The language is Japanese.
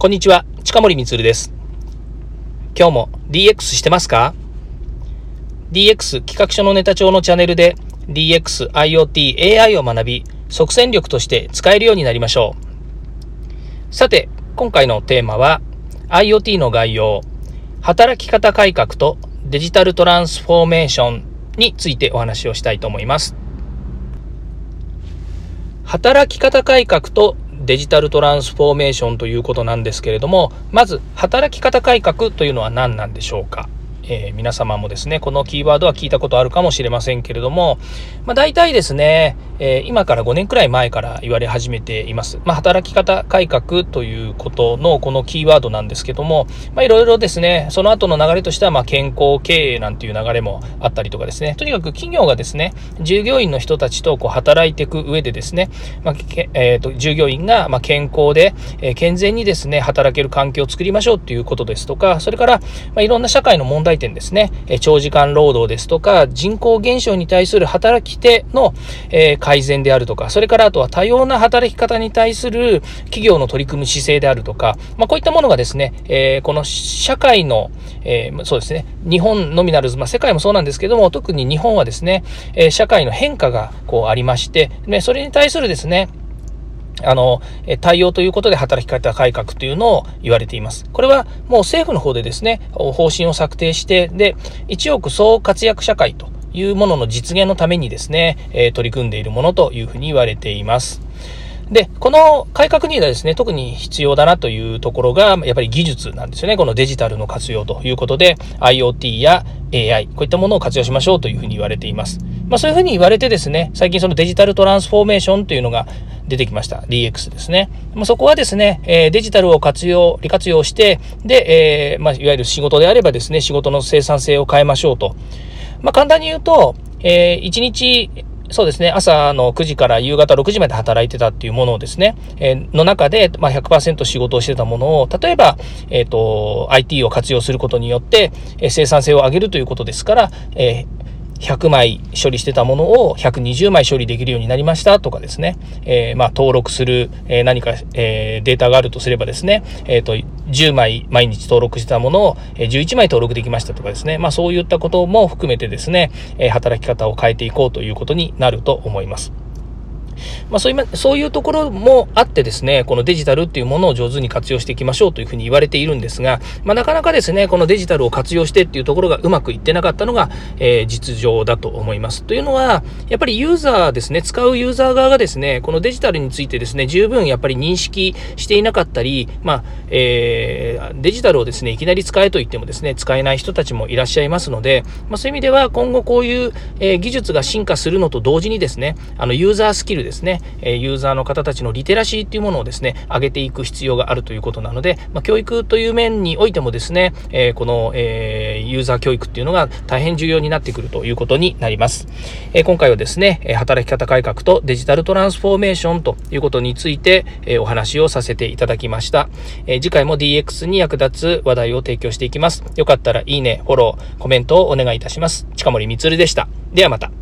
こんにちは、近森光です。今日も DX してますか ?DX 企画書のネタ帳のチャンネルで DX、IoT、AI を学び、即戦力として使えるようになりましょう。さて、今回のテーマは IoT の概要、働き方改革とデジタルトランスフォーメーションについてお話をしたいと思います。働き方改革とデジタルトランスフォーメーションということなんですけれども、まず働き方改革というのは何なんでしょうか？えー、皆様もですね、このキーワードは聞いたことあるかもしれませんけれども、まあ、大体ですね、えー、今から5年くらい前から言われ始めています。まあ、働き方改革ということのこのキーワードなんですけども、まあ、いろいろですね、その後の流れとしては、ま健康経営なんていう流れもあったりとかですね、とにかく企業がですね、従業員の人たちとこう働いていく上でですね、まあ、えーと、従業員がま健康で、え、健全にですね、働ける環境を作りましょうっていうことですとか、それから、まいろんな社会の問題点ですね、え長時間労働ですとか、人口減少に対する働き手の、え改善であるとか、それからあとは多様な働き方に対する企業の取り組む姿勢であるとか、まあ、こういったものがですね、え、この社会の、え、そうですね、日本のみならず、まあ、世界もそうなんですけども、特に日本はですね、え、社会の変化がこうありまして、ね、それに対するですね、あの、対応ということで働き方改革というのを言われています。これはもう政府の方でですね、方針を策定して、で、1億総活躍社会というものの実現のためにですね、え取り組んでいるものというふうに言われています。で、この改革にはですね、特に必要だなというところが、やっぱり技術なんですよね。このデジタルの活用ということで、IoT や AI、こういったものを活用しましょうというふうに言われています。まあそういうふうに言われてですね、最近そのデジタルトランスフォーメーションというのが出てきました。DX ですね。まあ、そこはですね、えデジタルを活用、利活用して、で、えー、まあ、いわゆる仕事であればですね、仕事の生産性を変えましょうと。まあ、簡単に言うと、えー、1日、そうですね、朝の9時から夕方6時まで働いてたっていうものをですね、えー、の中で、まあ、100%仕事をしてたものを、例えば、えっ、ー、と、IT を活用することによって、えー、生産性を上げるということですから、えー100枚処理してたものを120枚処理できるようになりましたとかですね、えー、まあ登録する、えー、何か、えー、データがあるとすればですね、えっ、と、10枚毎日登録してたものを11枚登録できましたとかですね、まあそういったことも含めてですね、え働き方を変えていこうということになると思います。まあそういう、そういうところもあってですね、このデジタルっていうものを上手に活用していきましょうというふうに言われているんですが、まあなかなかですね、このデジタルを活用してっていうところがうまくいってなかったのが、えー、実情だと思います。というのは、やっぱりユーザーですね、使うユーザー側がですね、このデジタルについてですね、十分やっぱり認識していなかったり、まあ、えー、デジタルをですね、いきなり使えと言ってもですね、使えない人たちもいらっしゃいますので、まあそういう意味では今後こういう、えー、技術が進化するのと同時にですね、あのユーザースキルですね、えユーザーの方たちのリテラシーっていうものをですね、上げていく必要があるということなので、まあ、教育という面においてもですね、え、この、え、ユーザー教育っていうのが大変重要になってくるということになります。え、今回はですね、働き方改革とデジタルトランスフォーメーションということについて、えお話をさせていただきました。え次回も DX に役立つ話題を提供していきます。よかったらいいね、フォロー、コメントをお願いいたします。近森光でした。ではまた。